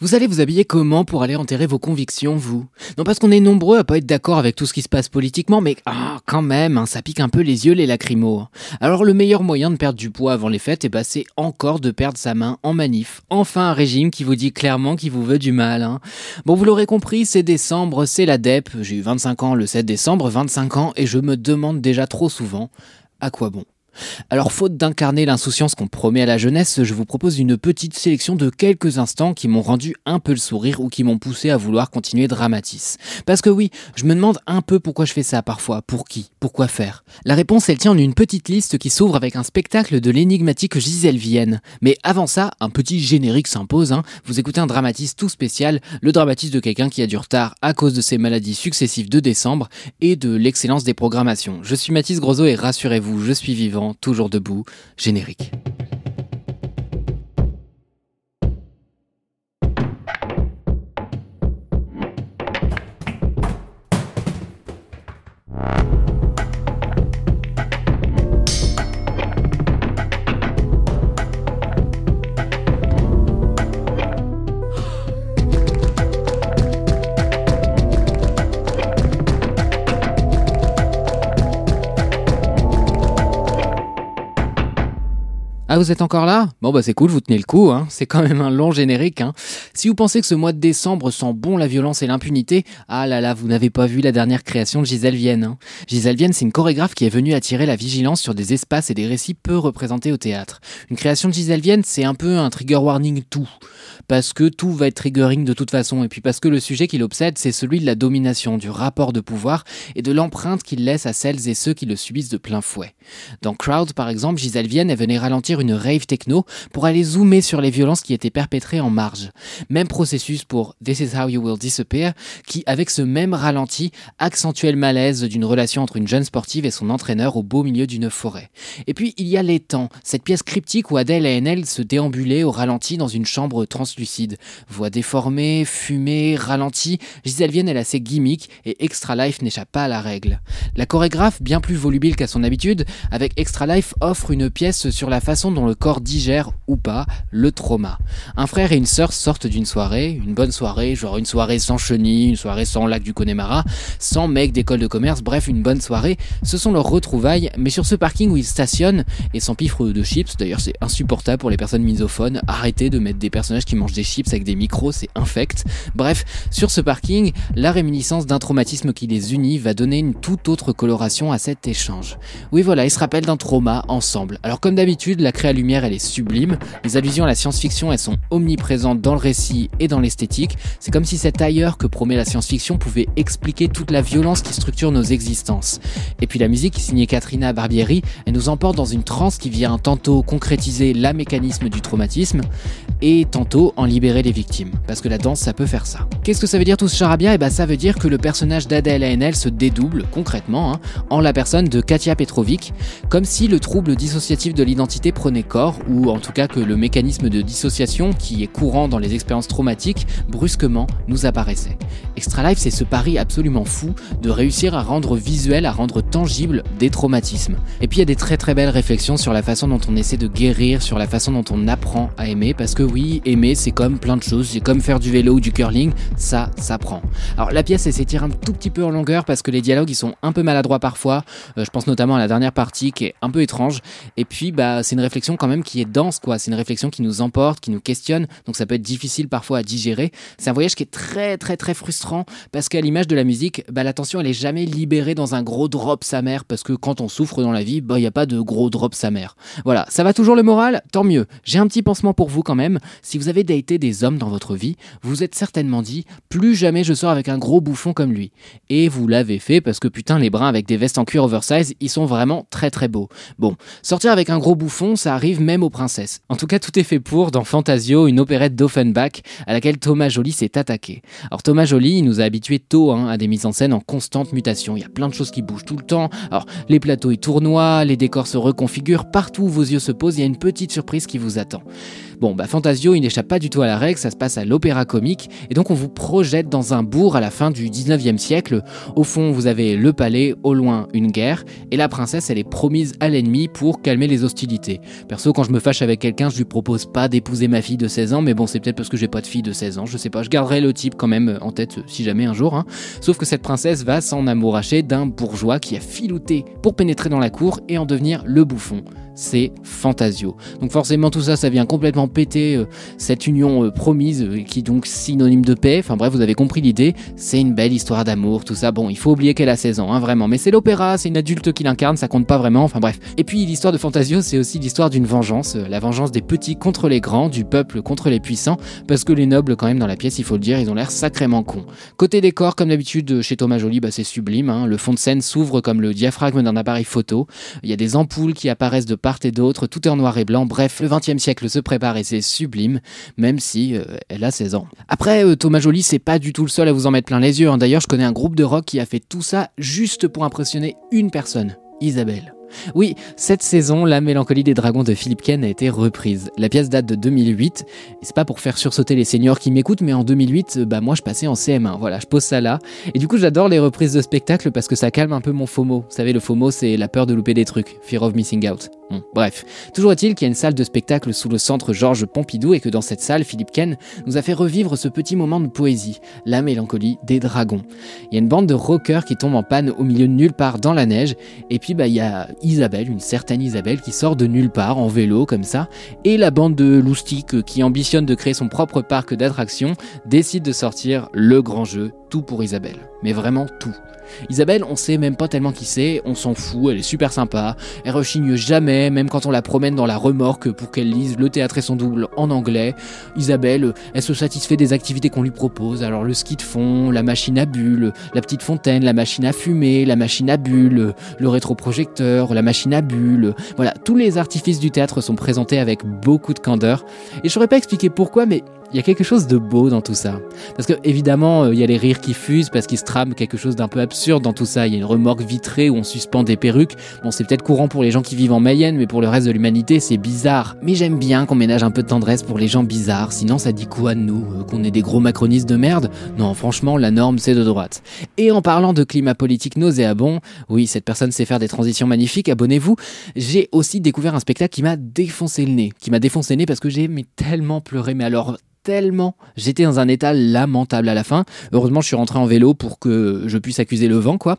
Vous allez vous habiller comment pour aller enterrer vos convictions, vous? Non parce qu'on est nombreux à pas être d'accord avec tout ce qui se passe politiquement, mais ah, quand même, hein, ça pique un peu les yeux les lacrymos. Alors le meilleur moyen de perdre du poids avant les fêtes, eh ben, c'est encore de perdre sa main en manif. Enfin un régime qui vous dit clairement qu'il vous veut du mal. Hein. Bon, vous l'aurez compris, c'est décembre, c'est la DEP. J'ai eu 25 ans le 7 décembre, 25 ans, et je me demande déjà trop souvent à quoi bon? Alors faute d'incarner l'insouciance qu'on promet à la jeunesse, je vous propose une petite sélection de quelques instants qui m'ont rendu un peu le sourire ou qui m'ont poussé à vouloir continuer Dramatis. Parce que oui, je me demande un peu pourquoi je fais ça parfois, pour qui, pourquoi faire? La réponse elle tient en une petite liste qui s'ouvre avec un spectacle de l'énigmatique Gisèle Vienne. Mais avant ça, un petit générique s'impose, hein. vous écoutez un Dramatis tout spécial, le Dramatis de quelqu'un qui a du retard à cause de ses maladies successives de décembre et de l'excellence des programmations. Je suis Mathis Grosot et rassurez-vous, je suis vivant toujours debout, générique. Ah, vous êtes encore là? Bon, bah c'est cool, vous tenez le coup, hein. c'est quand même un long générique. Hein. Si vous pensez que ce mois de décembre sent bon la violence et l'impunité, ah là là, vous n'avez pas vu la dernière création de Gisèle Vienne. Hein. Gisèle Vienne, c'est une chorégraphe qui est venue attirer la vigilance sur des espaces et des récits peu représentés au théâtre. Une création de Gisèle Vienne, c'est un peu un trigger warning tout. Parce que tout va être triggering de toute façon, et puis parce que le sujet qui l'obsède, c'est celui de la domination, du rapport de pouvoir et de l'empreinte qu'il laisse à celles et ceux qui le subissent de plein fouet. Dans Crowd, par exemple, Gisèle Vienne, est venue ralentir une rave techno pour aller zoomer sur les violences qui étaient perpétrées en marge. Même processus pour This is how you will disappear, qui, avec ce même ralenti, accentuait le malaise d'une relation entre une jeune sportive et son entraîneur au beau milieu d'une forêt. Et puis, il y a Les Temps, cette pièce cryptique où Adèle et NL se déambulaient au ralenti dans une chambre translucide. Voix déformée, fumée, ralenti, Gisèle Vienne est assez gimmick et Extra Life n'échappe pas à la règle. La chorégraphe, bien plus volubile qu'à son habitude, avec Extra Life offre une pièce sur la façon dont le corps digère ou pas le trauma. Un frère et une sœur sortent d'une soirée, une bonne soirée, genre une soirée sans chenilles, une soirée sans lac du Connemara, sans mec d'école de commerce, bref une bonne soirée. Ce sont leurs retrouvailles, mais sur ce parking où ils stationnent et s'empiffrent de chips, d'ailleurs c'est insupportable pour les personnes misophones, arrêtez de mettre des personnages qui mangent des chips avec des micros, c'est infect. Bref, sur ce parking, la réminiscence d'un traumatisme qui les unit va donner une toute autre coloration à cet échange. Oui voilà, ils se rappellent d'un trauma ensemble. Alors comme d'habitude, la créa lumière elle est sublime. Les allusions à la science-fiction, elles sont omniprésentes dans le récit et dans l'esthétique. C'est comme si cet ailleurs que promet la science-fiction pouvait expliquer toute la violence qui structure nos existences. Et puis la musique, signée Katrina Barbieri, elle nous emporte dans une transe qui vient tantôt concrétiser la mécanisme du traumatisme et tantôt en libérer les victimes. Parce que la danse, ça peut faire ça. Qu'est-ce que ça veut dire tout ce charabia? Eh ben ça veut dire que le personnage d'Adèle ANL se dédouble, concrètement, hein, en la personne de Katia Petrovic, comme si le trouble dissociatif de l'identité corps ou en tout cas que le mécanisme de dissociation qui est courant dans les expériences traumatiques, brusquement nous apparaissait. Extra Life, c'est ce pari absolument fou de réussir à rendre visuel, à rendre tangible des traumatismes. Et puis il y a des très très belles réflexions sur la façon dont on essaie de guérir, sur la façon dont on apprend à aimer, parce que oui, aimer c'est comme plein de choses, c'est comme faire du vélo ou du curling, ça s'apprend. Alors la pièce s'étire un tout petit peu en longueur parce que les dialogues ils sont un peu maladroits parfois, euh, je pense notamment à la dernière partie qui est un peu étrange, et puis bah c'est une réflexion quand même qui est dense, quoi. C'est une réflexion qui nous emporte, qui nous questionne, donc ça peut être difficile parfois à digérer. C'est un voyage qui est très, très, très frustrant parce qu'à l'image de la musique, bah, la tension elle est jamais libérée dans un gros drop sa mère parce que quand on souffre dans la vie, bah il y a pas de gros drop sa mère. Voilà, ça va toujours le moral, tant mieux. J'ai un petit pansement pour vous quand même. Si vous avez daté des hommes dans votre vie, vous êtes certainement dit plus jamais je sors avec un gros bouffon comme lui. Et vous l'avez fait parce que putain les brins avec des vestes en cuir oversize, ils sont vraiment très très beaux. Bon, sortir avec un gros bouffon, ça arrive même aux princesses. En tout cas, tout est fait pour dans Fantasio, une opérette d'Offenbach à laquelle Thomas Joly s'est attaqué. Alors Thomas Joly, nous a habitués tôt hein, à des mises en scène en constante mutation. Il y a plein de choses qui bougent tout le temps. Alors les plateaux ils tournoient, les décors se reconfigurent, partout où vos yeux se posent, il y a une petite surprise qui vous attend. Bon, bah Fantasio, il n'échappe pas du tout à la règle, ça se passe à l'opéra comique, et donc on vous projette dans un bourg à la fin du 19e siècle. Au fond, vous avez le palais, au loin une guerre, et la princesse, elle est promise à l'ennemi pour calmer les hostilités. Perso, quand je me fâche avec quelqu'un, je lui propose pas d'épouser ma fille de 16 ans, mais bon, c'est peut-être parce que j'ai pas de fille de 16 ans, je sais pas, je garderai le type quand même en tête si jamais un jour. Hein. Sauf que cette princesse va s'en amouracher d'un bourgeois qui a filouté pour pénétrer dans la cour et en devenir le bouffon c'est Fantasio. Donc forcément tout ça, ça vient complètement péter euh, cette union euh, promise, euh, qui est donc synonyme de paix. Enfin bref, vous avez compris l'idée, c'est une belle histoire d'amour, tout ça. Bon, il faut oublier qu'elle a 16 ans, hein, vraiment. Mais c'est l'opéra, c'est une adulte qui l'incarne, ça compte pas vraiment, enfin bref. Et puis l'histoire de Fantasio, c'est aussi l'histoire d'une vengeance, la vengeance des petits contre les grands, du peuple contre les puissants, parce que les nobles quand même dans la pièce, il faut le dire, ils ont l'air sacrément cons. Côté décor, comme d'habitude chez Thomas Joly, bah, c'est sublime. Hein. Le fond de scène s'ouvre comme le diaphragme d'un appareil photo. Il y a des ampoules qui apparaissent de part et d'autre, tout est en noir et blanc. Bref, le 20e siècle se prépare c'est sublime, même si euh, elle a 16 ans. Après, euh, Thomas Joly, c'est pas du tout le seul à vous en mettre plein les yeux. Hein. D'ailleurs, je connais un groupe de rock qui a fait tout ça juste pour impressionner une personne, Isabelle. Oui, cette saison, La mélancolie des dragons de Philippe Ken a été reprise. La pièce date de 2008. Et c'est pas pour faire sursauter les seniors qui m'écoutent, mais en 2008, bah moi je passais en CM1. Voilà, je pose ça là. Et du coup, j'adore les reprises de spectacle parce que ça calme un peu mon FOMO. Vous savez, le FOMO, c'est la peur de louper des trucs. Fear of missing out. bref. Toujours est-il qu'il y a une salle de spectacle sous le centre Georges Pompidou et que dans cette salle, Philippe Ken nous a fait revivre ce petit moment de poésie. La mélancolie des dragons. Il y a une bande de rockers qui tombe en panne au milieu de nulle part dans la neige. Et puis, bah, il y a Isabelle, une certaine Isabelle qui sort de nulle part en vélo comme ça, et la bande de loustiques qui ambitionne de créer son propre parc d'attractions décide de sortir le grand jeu, tout pour Isabelle. Mais vraiment tout. Isabelle, on sait même pas tellement qui c'est, on s'en fout, elle est super sympa, elle rechigne jamais, même quand on la promène dans la remorque pour qu'elle lise Le théâtre et son double en anglais. Isabelle, elle se satisfait des activités qu'on lui propose, alors le ski de fond, la machine à bulles, la petite fontaine, la machine à fumer, la machine à bulles, le rétroprojecteur, la machine à bulles. Voilà, tous les artifices du théâtre sont présentés avec beaucoup de candeur. Et je saurais pas expliquer pourquoi, mais il y a quelque chose de beau dans tout ça. Parce que évidemment, euh, il y a les rires qui fusent parce qu'il se trame quelque chose d'un peu absurde dans tout ça. Il y a une remorque vitrée où on suspend des perruques. Bon, c'est peut-être courant pour les gens qui vivent en Mayenne, mais pour le reste de l'humanité, c'est bizarre. Mais j'aime bien qu'on ménage un peu de tendresse pour les gens bizarres. Sinon, ça dit quoi de nous euh, Qu'on est des gros macronistes de merde? Non, franchement, la norme, c'est de droite. Et en parlant de climat politique nauséabond, oui, cette personne sait faire des transitions magnifiques, abonnez-vous. J'ai aussi découvert un spectacle qui m'a défoncé le nez. Qui m'a défoncé le nez parce que j'ai tellement pleuré, mais alors tellement. J'étais dans un état lamentable à la fin. Heureusement, je suis rentré en vélo pour que je puisse accuser le vent, quoi.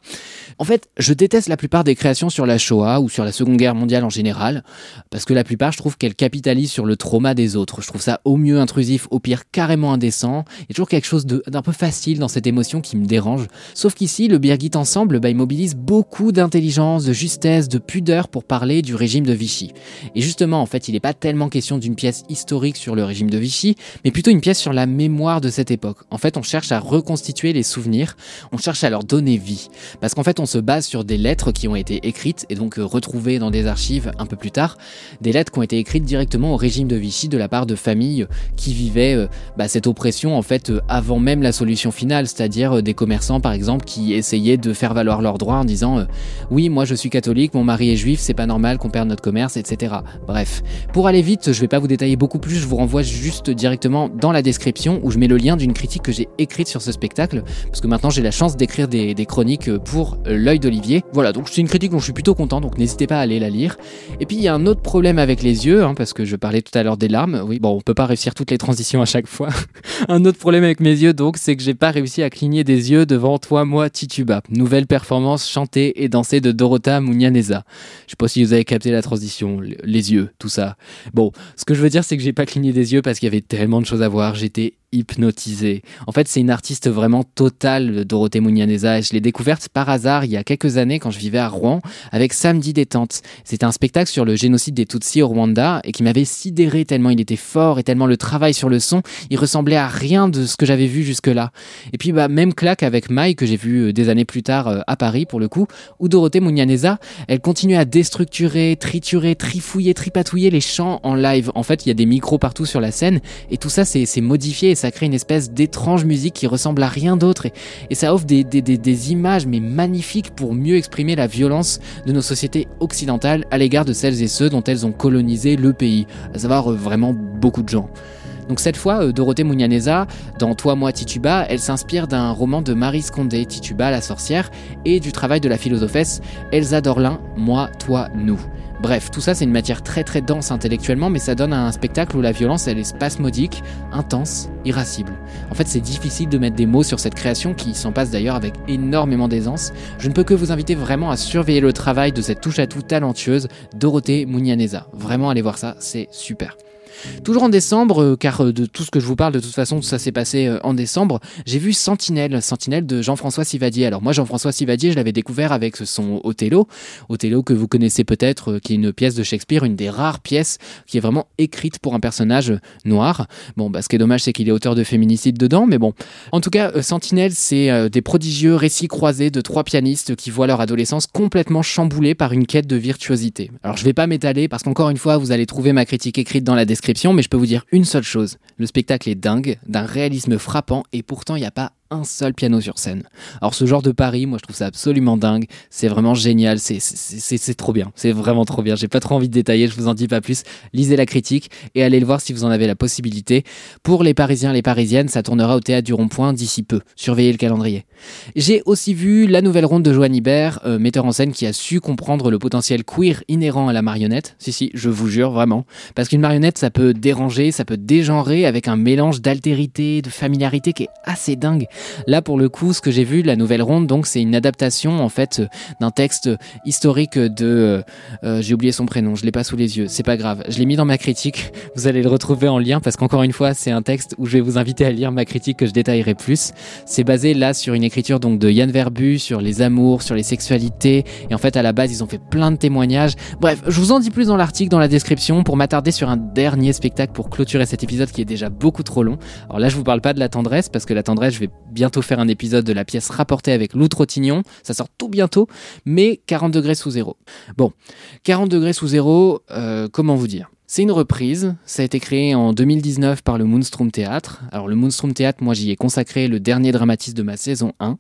En fait, je déteste la plupart des créations sur la Shoah ou sur la Seconde Guerre mondiale en général, parce que la plupart, je trouve qu'elles capitalisent sur le trauma des autres. Je trouve ça au mieux intrusif, au pire carrément indécent. Il y a toujours quelque chose d'un peu facile dans cette émotion qui me dérange. Sauf qu'ici, le Birgit Ensemble, bah, il mobilise beaucoup d'intelligence, de justesse, de pudeur pour parler du régime de Vichy. Et justement, en fait, il n'est pas tellement question d'une pièce historique sur le régime de Vichy, plutôt une pièce sur la mémoire de cette époque. En fait, on cherche à reconstituer les souvenirs, on cherche à leur donner vie. Parce qu'en fait, on se base sur des lettres qui ont été écrites et donc euh, retrouvées dans des archives un peu plus tard. Des lettres qui ont été écrites directement au régime de Vichy de la part de familles qui vivaient euh, bah, cette oppression en fait euh, avant même la solution finale, c'est-à-dire des commerçants par exemple qui essayaient de faire valoir leurs droits en disant oui, moi je suis catholique, mon mari est juif, c'est pas normal qu'on perde notre commerce, etc. Bref, pour aller vite, je vais pas vous détailler beaucoup plus, je vous renvoie juste directement dans la description où je mets le lien d'une critique que j'ai écrite sur ce spectacle, parce que maintenant j'ai la chance d'écrire des, croniques pour euh, l'œil d'Olivier. Voilà, donc c'est une critique dont je suis plutôt content, donc n'hésitez pas à aller la lire. Et puis il y a un autre problème avec les yeux, hein, parce que je parlais tout à l'heure des larmes. Oui, bon, on peut pas réussir toutes les transitions à chaque fois. un autre problème avec mes yeux, donc, c'est que j'ai pas réussi à cligner des yeux devant Toi, moi, Tituba. Nouvelle performance chantée et dansée de Dorota Mounianeza. Je sais pas si vous avez capté la transition, les yeux, tout ça. Bon, ce que je veux dire, c'est que j'ai pas cligné des yeux parce qu'il y avait tellement de choses à voir. J'étais hypnotisé. En fait, c'est une artiste vraiment totale, Dorothée Mounianeza. Et je l'ai découverte par hasard il y a quelques années quand je vivais à Rouen avec Samedi Détente. C'était un spectacle sur le génocide des Tutsis au Rwanda et qui m'avait sidéré tellement il était fort et tellement le travail sur le son, il ressemblait à rien de ce que j'avais vu jusque-là. Et puis, bah, même claque avec Mai que j'ai vu euh, des années plus tard euh, à Paris pour le coup, où Dorothée Mounianeza, elle continue à déstructurer, triturer, trifouiller, tripatouiller les chants en live. En fait, il y a des micros partout sur la scène et tout ça, c'est modifié ça crée une espèce d'étrange musique qui ressemble à rien d'autre et, ça offre des, images mais magnifiques pour mieux exprimer la violence de nos sociétés occidentales à l'égard de celles et ceux dont elles ont colonisé le pays, à savoir euh, vraiment beaucoup de gens. Donc cette fois, euh, Dorothée Mounianeza, dans Toi, moi, Tituba, elle s'inspire d'un roman de Marie Scondé, Tituba, la sorcière, et du travail de la philosophesse Elsa Dorlin, Moi, toi, nous. Bref, tout ça c'est une matière très très dense intellectuellement, mais ça donne un spectacle où la violence elle est spasmodique, intense, irascible. En fait, c'est difficile de mettre des mots sur cette création qui s'en passe d'ailleurs avec énormément d'aisance. Je ne peux que vous inviter vraiment à surveiller le travail de cette touche-à-tout talentueuse, Dorothée Mounianeza. Vraiment, allez voir ça, c'est super. Toujours en décembre, euh, car euh, de tout ce que je vous parle, de toute façon, ça s'est passé euh, en décembre, j'ai vu Sentinelle, Sentinelle de Jean-François Sivadier. Alors moi, Jean-François Sivadier, je l'avais découvert avec son Othello, Othello que vous connaissez peut-être, qui est une pièce de Shakespeare, une des rares pièces qui est vraiment écrite pour un personnage noir. Bon, bah, ce qui est dommage, c'est qu'il est auteur de féminicide dedans, mais bon. En tout cas, Sentinelle, c'est des prodigieux récits croisés de trois pianistes qui voient leur adolescence complètement chamboulée par une quête de virtuosité. Alors je vais pas m'étaler parce qu'encore une fois, vous allez trouver ma critique écrite dans la description mais je peux vous dire une seule chose. Le spectacle est dingue, d'un réalisme frappant, et pourtant il n'y a pas un seul piano sur scène. Alors ce genre de pari, moi je trouve ça absolument dingue, c'est vraiment génial, c'est trop bien, c'est vraiment trop bien. J'ai pas trop envie de détailler, je vous en dis pas plus. Lisez la critique et allez le voir si vous en avez la possibilité. Pour les Parisiens, les Parisiennes, ça tournera au théâtre du Rond-Point d'ici peu. Surveillez le calendrier. J'ai aussi vu la nouvelle ronde de Joanne Hibert, euh, metteur en scène qui a su comprendre le potentiel queer inhérent à la marionnette. Si si, je vous jure vraiment, parce qu'une marionnette ça peut déranger, ça peut dégenrer avec un mélange d'altérité, de familiarité qui est assez dingue. Là, pour le coup, ce que j'ai vu, la nouvelle ronde, donc c'est une adaptation en fait d'un texte historique de. Euh, euh, j'ai oublié son prénom, je l'ai pas sous les yeux, c'est pas grave. Je l'ai mis dans ma critique. Vous allez le retrouver en lien parce qu'encore une fois, c'est un texte où je vais vous inviter à lire ma critique que je détaillerai plus. C'est basé là sur une écriture donc de Yann Verbu sur les amours, sur les sexualités. Et en fait, à la base, ils ont fait plein de témoignages. Bref, je vous en dis plus dans l'article, dans la description, pour m'attarder sur un dernier spectacle pour clôturer cet épisode qui est déjà beaucoup trop long. Alors là, je vous parle pas de la tendresse parce que la tendresse, je vais bientôt faire un épisode de la pièce rapportée avec Lou Trottignon. Ça sort tout bientôt, mais 40 degrés sous zéro. Bon, 40 degrés sous zéro, euh, comment vous dire? C'est une reprise, ça a été créé en 2019 par le Moonstrom Théâtre. Alors le Moonstrom Théâtre, moi j'y ai consacré le dernier dramatisme de ma saison 1.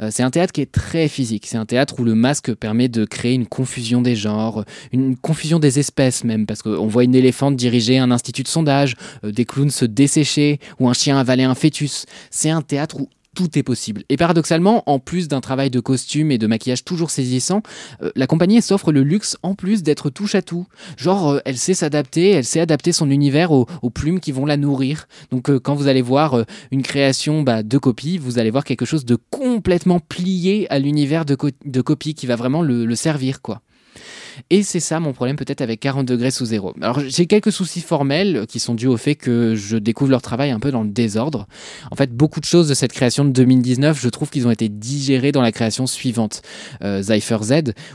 Euh, c'est un théâtre qui est très physique, c'est un théâtre où le masque permet de créer une confusion des genres, une confusion des espèces même, parce qu'on voit une éléphante diriger un institut de sondage, euh, des clowns se dessécher, ou un chien avaler un fœtus. C'est un théâtre où tout est possible. Et paradoxalement, en plus d'un travail de costume et de maquillage toujours saisissant, euh, la compagnie s'offre le luxe en plus d'être touche à tout. Genre, euh, elle sait s'adapter, elle sait adapter son univers aux, plumes qui vont la nourrir. Donc euh, quand vous allez voir une création bah, de copie, vous allez voir quelque chose de complètement plié à l'univers de, copie qui va vraiment le, le servir, quoi. Et c'est ça mon problème peut-être avec 40 degrés sous zéro. Alors j'ai quelques soucis formels qui sont dus au fait que je découvre leur travail un peu dans le désordre. En fait, beaucoup de choses de cette création de 2019, je trouve qu'ils ont été digérés dans la création suivante, euh, Cypher Z,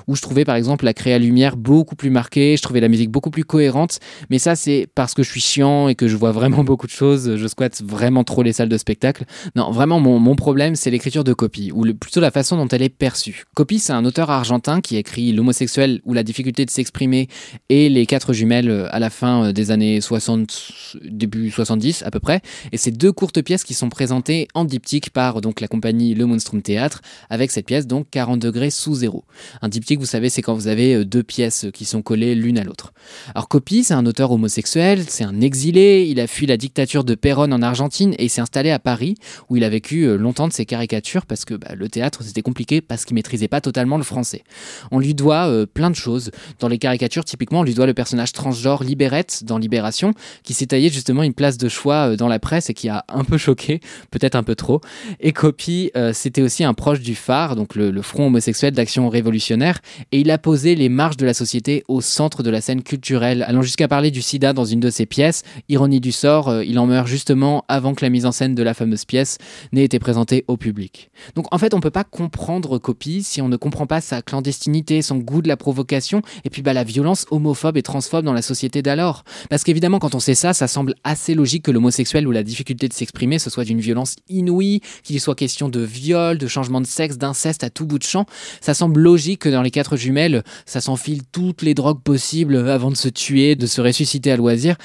où je trouvais par exemple la créa lumière beaucoup plus marquée, je trouvais la musique beaucoup plus cohérente, mais ça c'est parce que je suis chiant et que je vois vraiment beaucoup de choses, je squatte vraiment trop les salles de spectacle. Non, vraiment mon, problème c'est l'écriture de Copy, ou plutôt la façon dont elle est perçue. Copy c'est un auteur argentin qui écrit L'homosexuel ou la difficulté de s'exprimer et les quatre jumelles euh, à la fin euh, des années 60, début 70 à peu près. Et ces deux courtes pièces qui sont présentées en diptyque par donc la compagnie Le Monstrum Théâtre avec cette pièce donc 40 degrés sous zéro. Un diptyque, vous savez, c'est quand vous avez euh, deux pièces qui sont collées l'une à l'autre. Alors Copy, c'est un auteur homosexuel, c'est un exilé, il a fui la dictature de Perón en Argentine et s'est installé à Paris où il a vécu longtemps de ses caricatures parce que bah, le théâtre c'était compliqué parce qu'il maîtrisait pas totalement le français. On lui doit plein de choses Dans les caricatures, typiquement, on lui doit le personnage transgenre Libérette dans Libération, qui s'est taillé justement une place de choix euh, dans la presse et qui a un peu choqué, peut-être un peu trop. Et Copy, euh, c'était aussi un proche du phare, donc le, front homosexuel d'action révolutionnaire, et il a posé les marges de la société au centre de la scène culturelle, allant jusqu'à parler du sida dans une de ses pièces. Ironie du sort, euh, il en meurt justement avant que la mise en scène de la fameuse pièce n'ait été présentée au public. Donc en fait, on peut pas comprendre Copy si on ne comprend pas sa clandestinité, son goût de la provocation, et puis bah, la violence homophobe et transphobe dans la société d'alors. Parce qu'évidemment, quand on sait ça, ça semble assez logique que l'homosexuel ou la difficulté de s'exprimer, ce soit d'une violence inouïe, qu'il soit question de viol, de changement de sexe, d'inceste à tout bout de champ. Ça semble logique que dans les quatre jumelles, ça s'enfile toutes les drogues possibles avant de se tuer, de se ressusciter à loisir.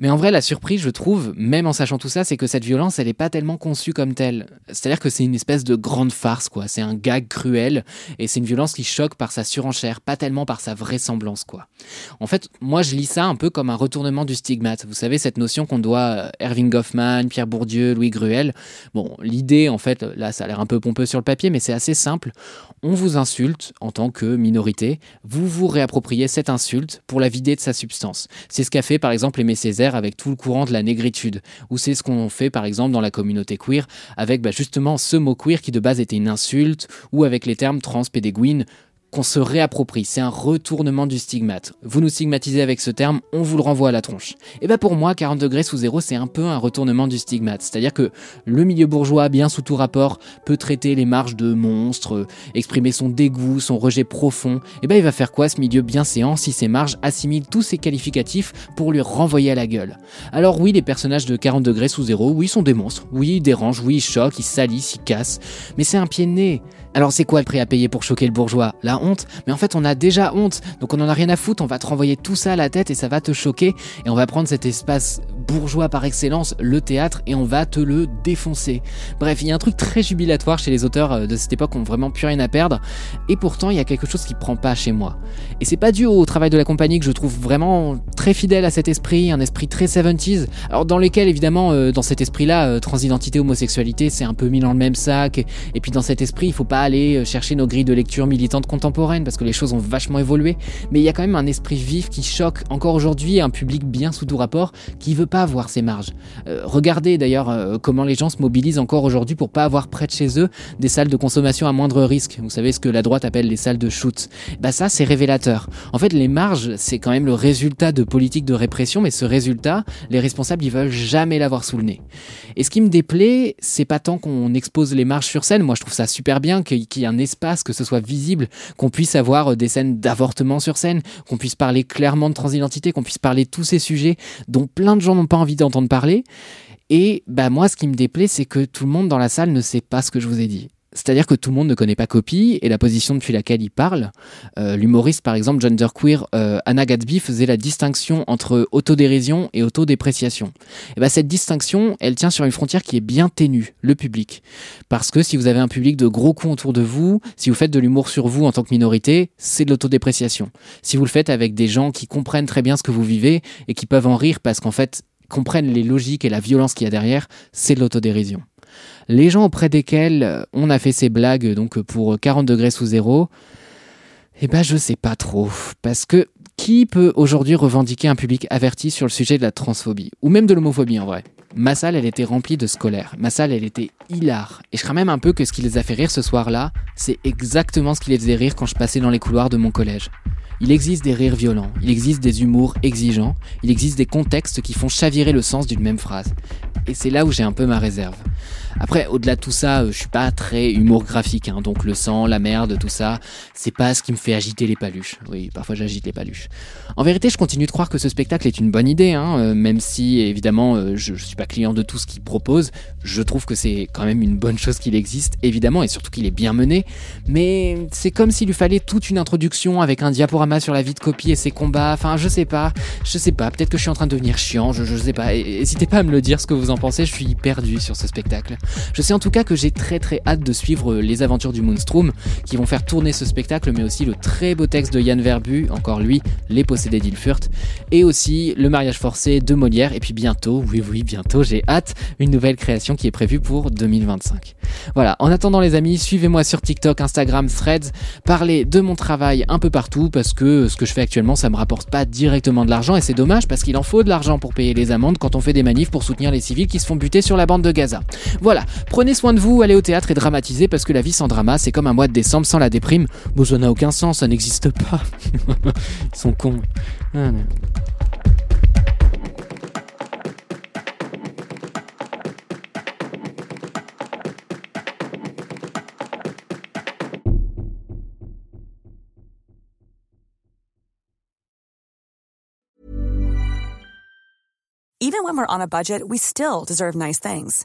Mais en vrai, la surprise, je trouve, même en sachant tout ça, c'est que cette violence, elle n'est pas tellement conçue comme telle. C'est-à-dire que c'est une espèce de grande farce, quoi. C'est un gag cruel, et c'est une violence qui choque par sa surenchère, pas tellement par sa vraisemblance, quoi. En fait, moi, je lis ça un peu comme un retournement du stigmate. Vous savez, cette notion qu'on doit Erving Goffman, Pierre Bourdieu, Louis Gruel. Bon, l'idée, en fait, là, ça a l'air un peu pompeux sur le papier, mais c'est assez simple. On vous insulte en tant que minorité, vous vous réappropriez cette insulte pour la vider de sa substance. C'est ce qu'a fait, par exemple, Aimé Césaire avec tout le courant de la négritude, ou c'est ce qu'on fait par exemple dans la communauté queer avec bah, justement ce mot queer qui de base était une insulte, ou avec les termes trans, pédéguine, qu'on se réapproprie. C'est un retournement du stigmate. Vous nous stigmatisez avec ce terme, on vous le renvoie à la tronche. Et bien pour moi, 40 degrés sous zéro, c'est un peu un retournement du stigmate. C'est-à-dire que le milieu bourgeois, bien sous tout rapport, peut traiter les marges de monstres, exprimer son dégoût, son rejet profond. Et ben il va faire quoi ce milieu bien séant si ces marges assimilent tous ces qualificatifs pour lui renvoyer à la gueule? Alors oui, les personnages de 40 degrés sous zéro, oui, sont des monstres. Oui, ils dérangent, oui, ils choquent, ils salissent, ils cassent. Mais c'est un pied de nez. Alors c'est quoi le prix à payer pour choquer le bourgeois? La honte? Mais en fait on a déjà honte, donc on en a rien à foutre, on va te renvoyer tout ça à la tête et ça va te choquer, et on va prendre cet espace bourgeois par excellence, le théâtre, et on va te le défoncer. Bref, il y a un truc très jubilatoire chez les auteurs euh, de cette époque qui ont vraiment plus rien à perdre, et pourtant il y a quelque chose qui prend pas chez moi. Et c'est pas dû au travail de la compagnie que je trouve vraiment fidèle à cet esprit, un esprit très 70s, alors dans lesquels évidemment, euh, dans cet esprit-là, euh, transidentité, homosexualité, c'est un peu mis dans le même sac, et puis dans cet esprit, il faut pas aller euh, chercher nos grilles de lecture militantes contemporaines parce que les choses ont vachement évolué, mais il y a quand même un esprit vif qui choque encore aujourd'hui un public bien sous tout rapport qui veut pas voir ses marges. Regardez d'ailleurs comment les gens se mobilisent encore aujourd'hui pour pas avoir près de chez eux des salles de consommation à moindre risque. Vous savez ce que la droite appelle les salles de shoot. Bah ça c'est révélateur. En fait les marges c'est quand même le résultat de politiques de répression, mais ce résultat les responsables ils veulent jamais l'avoir sous le nez. Et ce qui me déplaît c'est pas tant qu'on expose les marges sur scène, moi je trouve ça super bien qu'il y ait un espace, que ce soit visible, qu'on puisse avoir euh, des scènes d'avortement sur scène, qu'on puisse parler clairement de transidentité, qu'on puisse parler de tous ces sujets dont plein de gens n'ont pas envie d'entendre parler. Et bah moi, ce qui me déplaît, c'est que tout le monde dans la salle ne sait pas ce que je vous ai dit. C'est-à-dire que tout le monde ne connaît pas Copy et la position depuis laquelle il parle. Euh, l'humoriste, par exemple, genderqueer euh, Anna Gatsby faisait la distinction entre autodérision et autodépréciation. Et ben, cette distinction, elle tient sur une frontière qui est bien ténue, le public. Parce que si vous avez un public de gros coups autour de vous, si vous faites de l'humour sur vous en tant que minorité, c'est de l'autodépréciation. Si vous le faites avec des gens qui comprennent très bien ce que vous vivez et qui peuvent en rire parce qu'en fait, comprennent les logiques et la violence qu'il y a derrière, c'est de l'autodérision. Les gens auprès desquels euh, on a fait ces blagues donc pour 40 degrés sous zéro, eh ben je sais pas trop. Parce que qui peut aujourd'hui revendiquer un public averti sur le sujet de la transphobie? Ou même de l'homophobie en vrai? Ma salle, elle était remplie de scolaires. Ma salle, elle était hilar. Et je crois même un peu que ce qui les a fait rire ce soir-là, c'est exactement ce qui les faisait rire quand je passais dans les couloirs de mon collège. Il existe des rires violents, il existe des humours exigeants, il existe des contextes qui font chavirer le sens d'une même phrase. Et c'est là où j'ai un peu ma réserve. Après, au-delà de tout ça, euh, je suis pas très humour graphique, hein, donc le sang, la merde, tout ça, c'est pas ce qui me fait agiter les paluches. Oui, parfois j'agite les paluches. En vérité, je continue de croire que ce spectacle est une bonne idée, hein, euh, même si évidemment euh, je, suis pas client de tout ce qu'il propose. Je trouve que c'est quand même une bonne chose qu'il existe, évidemment, et surtout qu'il est bien mené. Mais c'est comme s'il lui fallait toute une introduction avec un diaporama sur la vie de Copie et ses combats. Enfin, je sais pas, je sais pas. Peut-être que je suis en train de devenir chiant. Je, je sais pas. N'hésitez pas à me le dire ce que vous en pensez. Je suis perdu sur ce spectacle. Je sais en tout cas que j'ai très très hâte de suivre les aventures du Moonstrom qui vont faire tourner ce spectacle, mais aussi le très beau texte de Yann Verbu, encore lui, Les possédés d'Ilfurt, et aussi le mariage forcé de Molière, et puis bientôt, oui oui bientôt, j'ai hâte, une nouvelle création qui est prévue pour 2025. Voilà, en attendant les amis, suivez-moi sur TikTok, Instagram, Threads, parlez de mon travail un peu partout parce que ce que je fais actuellement ça me rapporte pas directement de l'argent et c'est dommage parce qu'il en faut de l'argent pour payer les amendes quand on fait des manifs pour soutenir les civils qui se font buter sur la bande de Gaza. Voilà, prenez soin de vous, allez au théâtre et dramatisez parce que la vie sans drama c'est comme un mois de décembre sans la déprime. Bon ça n'a aucun sens, ça n'existe pas. Ils sont cons. Ah, Even when we're on a budget, we still deserve nice things.